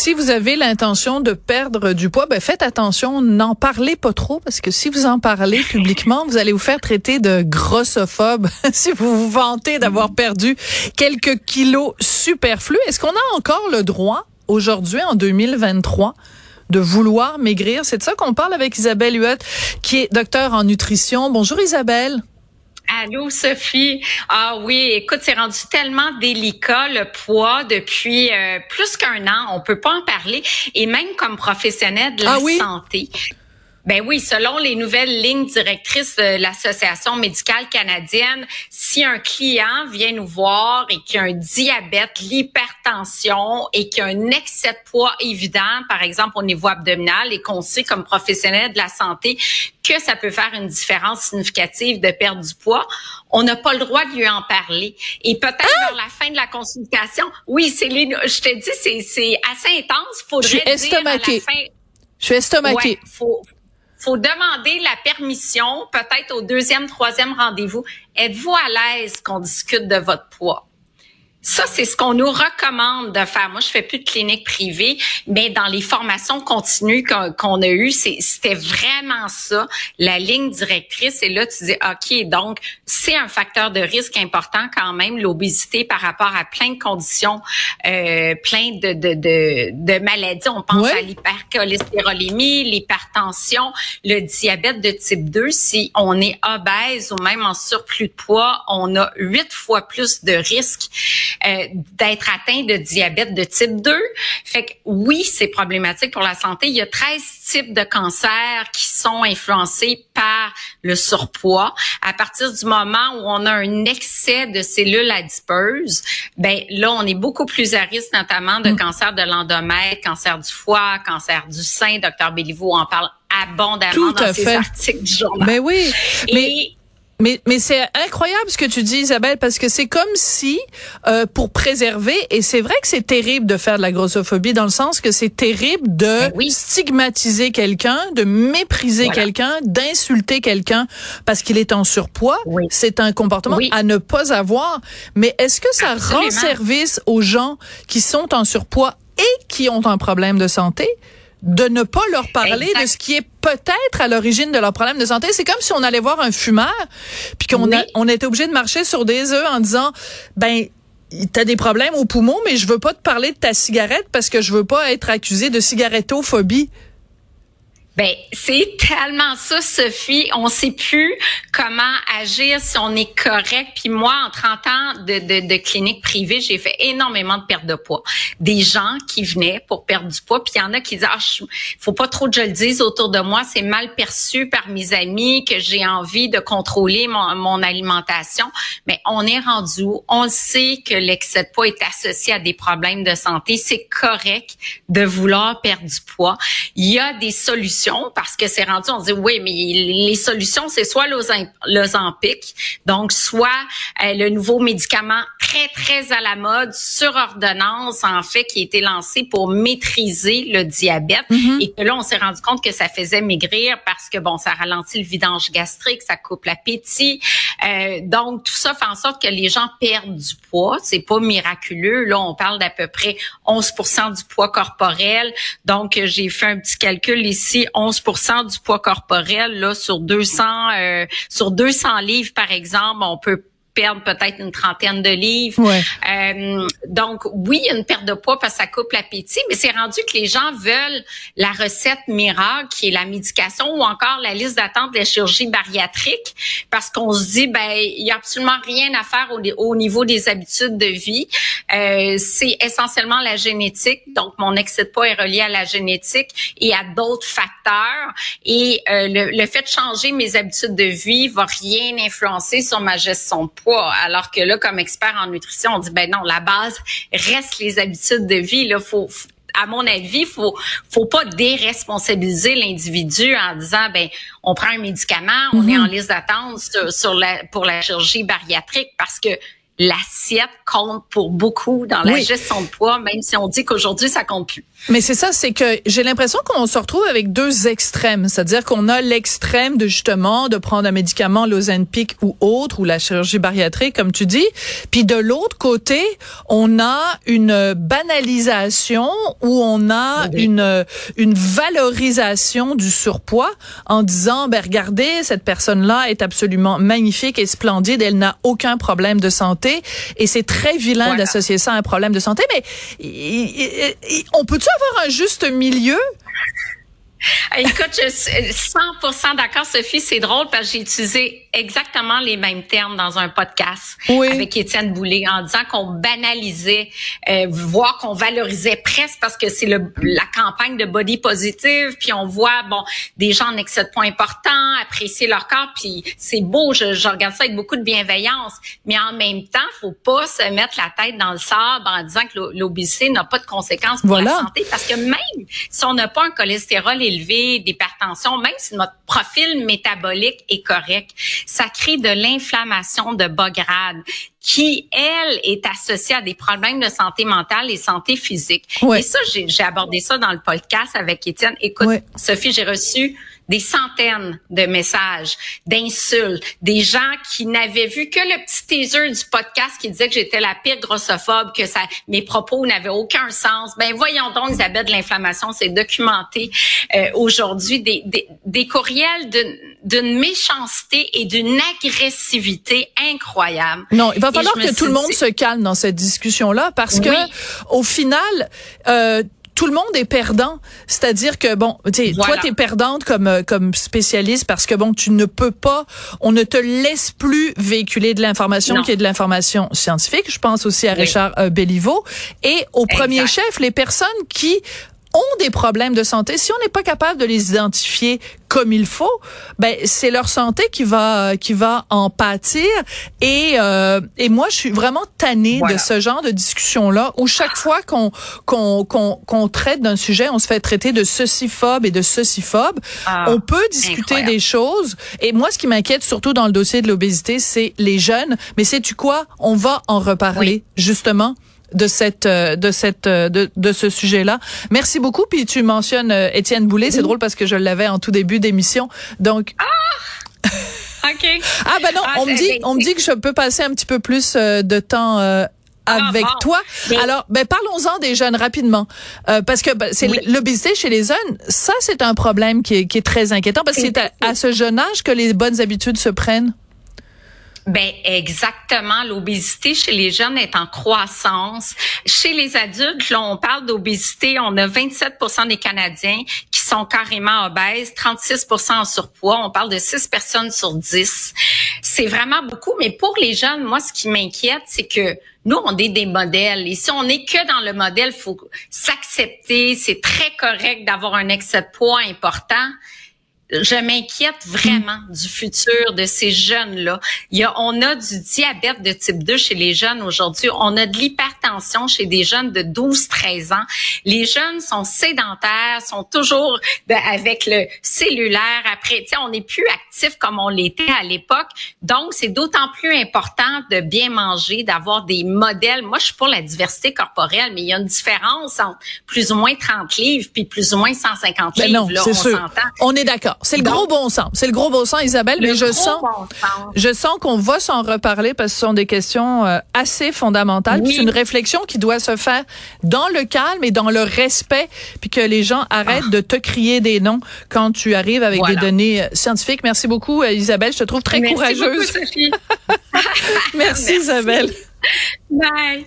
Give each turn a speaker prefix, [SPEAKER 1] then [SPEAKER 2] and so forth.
[SPEAKER 1] Si vous avez l'intention de perdre du poids, ben faites attention, n'en parlez pas trop parce que si vous en parlez publiquement, vous allez vous faire traiter de grossophobe si vous vous vantez d'avoir perdu quelques kilos superflus. Est-ce qu'on a encore le droit aujourd'hui en 2023 de vouloir maigrir? C'est de ça qu'on parle avec Isabelle Huot, qui est docteur en nutrition. Bonjour Isabelle.
[SPEAKER 2] Allô, Sophie. Ah oui, écoute, c'est rendu tellement délicat le poids depuis euh, plus qu'un an. On peut pas en parler. Et même comme professionnel de la
[SPEAKER 1] Ah oui?
[SPEAKER 2] santé. Ben oui, selon les nouvelles lignes directrices de l'Association médicale canadienne, si un client vient nous voir et qu'il a un diabète, l'hypertension et qu'il a un excès de poids évident, par exemple au niveau abdominal, et qu'on sait comme professionnel de la santé que ça peut faire une différence significative de perdre du poids, on n'a pas le droit de lui en parler. Et peut-être vers la fin de la consultation, oui, c'est je te dis, c'est, assez intense. Faudrait dire à la fin,
[SPEAKER 1] Je suis estomaquée.
[SPEAKER 2] Ouais, faut, faut demander la permission, peut-être au deuxième, troisième rendez-vous. Êtes-vous à l'aise qu'on discute de votre poids? Ça, c'est ce qu'on nous recommande de faire. Moi, je fais plus de clinique privée, mais dans les formations continues qu'on a eues, c'était vraiment ça, la ligne directrice. Et là, tu dis, OK, donc, c'est un facteur de risque important quand même, l'obésité par rapport à plein de conditions, euh, plein de, de, de, de maladies. On pense à l'hypercholestérolémie, l'hypertension, le diabète de type 2. Si on est obèse ou même en surplus de poids, on a huit fois plus de risques euh, d'être atteint de diabète de type 2. Fait que oui, c'est problématique pour la santé. Il y a 13 types de cancers qui sont influencés par le surpoids. À partir du moment où on a un excès de cellules adipeuses, ben là, on est beaucoup plus à risque, notamment de cancer de l'endomètre, cancer du foie, cancer du sein. Docteur Béliveau en parle abondamment
[SPEAKER 1] Tout
[SPEAKER 2] dans ses
[SPEAKER 1] fait.
[SPEAKER 2] articles du journal.
[SPEAKER 1] Mais oui. Mais
[SPEAKER 2] Et
[SPEAKER 1] Mais, mais c'est incroyable ce que tu dis, Isabelle, parce que c'est comme si, euh, pour préserver, et c'est vrai que c'est terrible de faire de la grossophobie, dans le sens que c'est terrible de
[SPEAKER 2] oui.
[SPEAKER 1] stigmatiser quelqu'un, de mépriser
[SPEAKER 2] Voilà.
[SPEAKER 1] quelqu'un, d'insulter quelqu'un parce qu'il est en surpoids.
[SPEAKER 2] Oui.
[SPEAKER 1] C'est un comportement
[SPEAKER 2] Oui.
[SPEAKER 1] à ne pas avoir. Mais est-ce que ça rend service aux gens qui sont en surpoids et qui ont un problème de santé? De ne pas leur parler
[SPEAKER 2] Exact.
[SPEAKER 1] de ce qui est peut-être à l'origine de leur problème de santé. C'est comme si on allait voir un fumeur, puis qu'on
[SPEAKER 2] Oui.
[SPEAKER 1] a- on était obligé de marcher sur des œufs en disant, ben, t'as des problèmes aux poumons, mais je veux pas te parler de ta cigarette parce que je veux pas être accusé de cigarettophobie.
[SPEAKER 2] Ben, c'est tellement ça, Sophie. On sait plus comment agir si on est correct. Puis moi, en 30 ans de, de, de clinique privée, j'ai fait énormément de perte de poids. Des gens qui venaient pour perdre du poids, puis il y en a qui disent, ah, je- faut pas trop que je le dise autour de moi, c'est mal perçu par mes amis que j'ai envie de contrôler mon, mon alimentation. Mais on est rendu où? On sait que l'excès de poids est associé à des problèmes de santé. C'est correct de vouloir perdre du poids. Il y a des solutions parce que c'est rendu, on dit oui, mais les solutions, c'est soit l'Ozempic, donc soit euh, le nouveau médicament très, très à la mode sur ordonnance, en fait, qui a été lancé pour maîtriser le diabète et que là, on s'est rendu compte que ça faisait maigrir parce que, bon, ça ralentit le vidange gastrique, ça coupe l'appétit. Euh, donc, tout ça fait en sorte que les gens perdent du poids. C'est pas miraculeux. Là, on parle d'à peu près 11% du poids corporel. Donc, j'ai fait un petit calcul ici, 11% du poids corporel, là, sur 200, euh, sur 200 livres, par exemple, on peut perdre peut-être une trentaine de livres.
[SPEAKER 1] Ouais.
[SPEAKER 2] Euh, donc, oui, une perte de poids parce que ça coupe l'appétit, mais c'est rendu que les gens veulent la recette miracle, qui est la médication ou encore la liste d'attente de la chirurgie bariatrique, parce qu'on se dit, ben, il y a absolument rien à faire au, au niveau des habitudes de vie. Euh, c'est essentiellement la génétique. Donc, mon excès de poids est relié à la génétique et à d'autres facteurs. Et euh, le, le fait de changer mes habitudes de vie va rien influencer sur ma gestion de poids. Alors que là, comme expert en nutrition, on dit, ben non, la base reste les habitudes de vie. Là, faut, à mon avis, faut faut pas déresponsabiliser l'individu en disant ben on prend un médicament, on est en liste d'attente sur, sur la pour la chirurgie bariatrique parce que l'assiette compte pour beaucoup dans la gestion de poids, même si on dit qu'aujourd'hui, ça compte plus.
[SPEAKER 1] Mais c'est ça, c'est que j'ai l'impression qu'on se retrouve avec deux extrêmes. C'est-à-dire qu'on a l'extrême de justement de prendre un médicament, l'Ozempic ou autre, ou la chirurgie bariatrique, comme tu dis. Puis de l'autre côté, on a une banalisation où on a une, une valorisation du surpoids en disant, ben regardez, cette personne-là est absolument magnifique et splendide, elle n'a aucun problème de santé. Et c'est très vilain d'associer ça à un problème de santé. Mais on peut-tu avoir un juste milieu?
[SPEAKER 2] Écoute, je suis 100% d'accord, Sophie. C'est drôle parce que j'ai utilisé exactement les mêmes termes dans un podcast avec Étienne Boulay en disant qu'on banalisait, euh, voire qu'on valorisait presque parce que c'est la campagne de body positive, puis on voit bon des gens en excès de poids important, apprécier leur corps, puis c'est beau, je, je, regarde ça avec beaucoup de bienveillance, mais en même temps, faut pas se mettre la tête dans le sable en disant que l'obésité n'a pas de conséquences pour la santé parce que même si on n'a pas un cholestérol élevé, d'hypertension, même si notre profil métabolique est correct, ça crée de l'inflammation de bas grade qui, elle, est associée à des problèmes de santé mentale et santé physique. Et ça, j'ai abordé ça dans le podcast avec Étienne. Écoute, Sophie, j'ai reçu des centaines de messages, d'insultes, des gens qui n'avaient vu que le petit teaser du podcast qui disait que j'étais la pire grossophobe, que ça, mes propos n'avaient aucun sens. Ben voyons donc, Isabelle, de l'inflammation, c'est documenté euh, aujourd'hui. Des, des, des courriels d'une méchanceté et d'une agressivité incroyable.
[SPEAKER 1] Non, il va falloir que tout le monde se calme dans cette discussion-là parce que au final, euh, tout le monde est perdant. C'est-à-dire que bon, tu toi tu es perdante comme euh, comme spécialiste parce que bon, tu ne peux pas, on ne te laisse plus véhiculer de l'information qui est de l'information scientifique. Je pense aussi à Richard euh, Belliveau et au premier chef les personnes qui ont des problèmes de santé, si on n'est pas capable de les identifier comme il faut, ben c'est leur santé qui va qui va en pâtir. Et euh, et moi, je suis vraiment tannée de ce genre de discussion là où chaque fois qu'on qu'on qu'on traite d'un sujet, on se fait traiter de ceci-phobe et de ceci-phobe. Ah, on peut discuter des choses. Et moi, ce qui m'inquiète surtout dans le dossier de l'obésité, c'est les jeunes. Mais sais tu quoi? On va en reparler justement de cette euh, de cette euh, de, de ce sujet-là. Merci beaucoup. Puis tu mentionnes euh, Étienne Boulay. C'est drôle parce que je l'avais en tout début d'émission. Donc.
[SPEAKER 2] Ah! OK.
[SPEAKER 1] ah ben non, on me dit on me dit que je peux passer un petit peu plus de temps avec ah, toi. Alors, ben parlons-en des jeunes rapidement, parce que ben, c'est l'obésité chez les jeunes. Ça, c'est un problème qui est, qui est très inquiétant parce que c'est à, ce jeune âge que les bonnes habitudes se prennent.
[SPEAKER 2] Ben exactement. L'obésité chez les jeunes est en croissance. Chez les adultes, là, on parle d'obésité. On a 27% des Canadiens qui sont carrément obèses, 36 en surpoids. On parle de 6 personnes sur 10. C'est vraiment beaucoup. Mais pour les jeunes, moi, ce qui m'inquiète, c'est que nous, on est des modèles. Et si on n'est que dans le modèle, faut s'accepter. C'est très correct d'avoir un excès de poids important je m'inquiète vraiment mm. du futur de ces jeunes-là. Il y a, on a du diabète de type 2 chez les jeunes aujourd'hui. On a de l'hypertension chez des jeunes de 12-13 ans. Les jeunes sont sédentaires, sont toujours avec le cellulaire. Après, on n'est plus actif comme on l'était à l'époque. Donc, c'est d'autant plus important de bien manger, d'avoir des modèles. Moi, je suis pour la diversité corporelle, mais il y a une différence entre plus ou moins 30 livres puis plus ou moins 150 ben livres.
[SPEAKER 1] là, on s'entend. On est d'accord. C'est le gros bon sens. C'est le gros bon sens, Isabelle. Mais je sens, je sens qu'on va s'en reparler parce que ce sont des questions euh, assez fondamentales. C'est une réflexion qui doit se faire dans le calme et dans le respect, puis que les gens arrêtent ah. de te crier des noms quand tu arrives avec des données euh, scientifiques. Merci beaucoup, euh, Isabelle. Je te trouve très
[SPEAKER 2] Merci
[SPEAKER 1] courageuse.
[SPEAKER 2] Beaucoup, Sophie.
[SPEAKER 1] Merci, Isabelle.
[SPEAKER 2] Bye.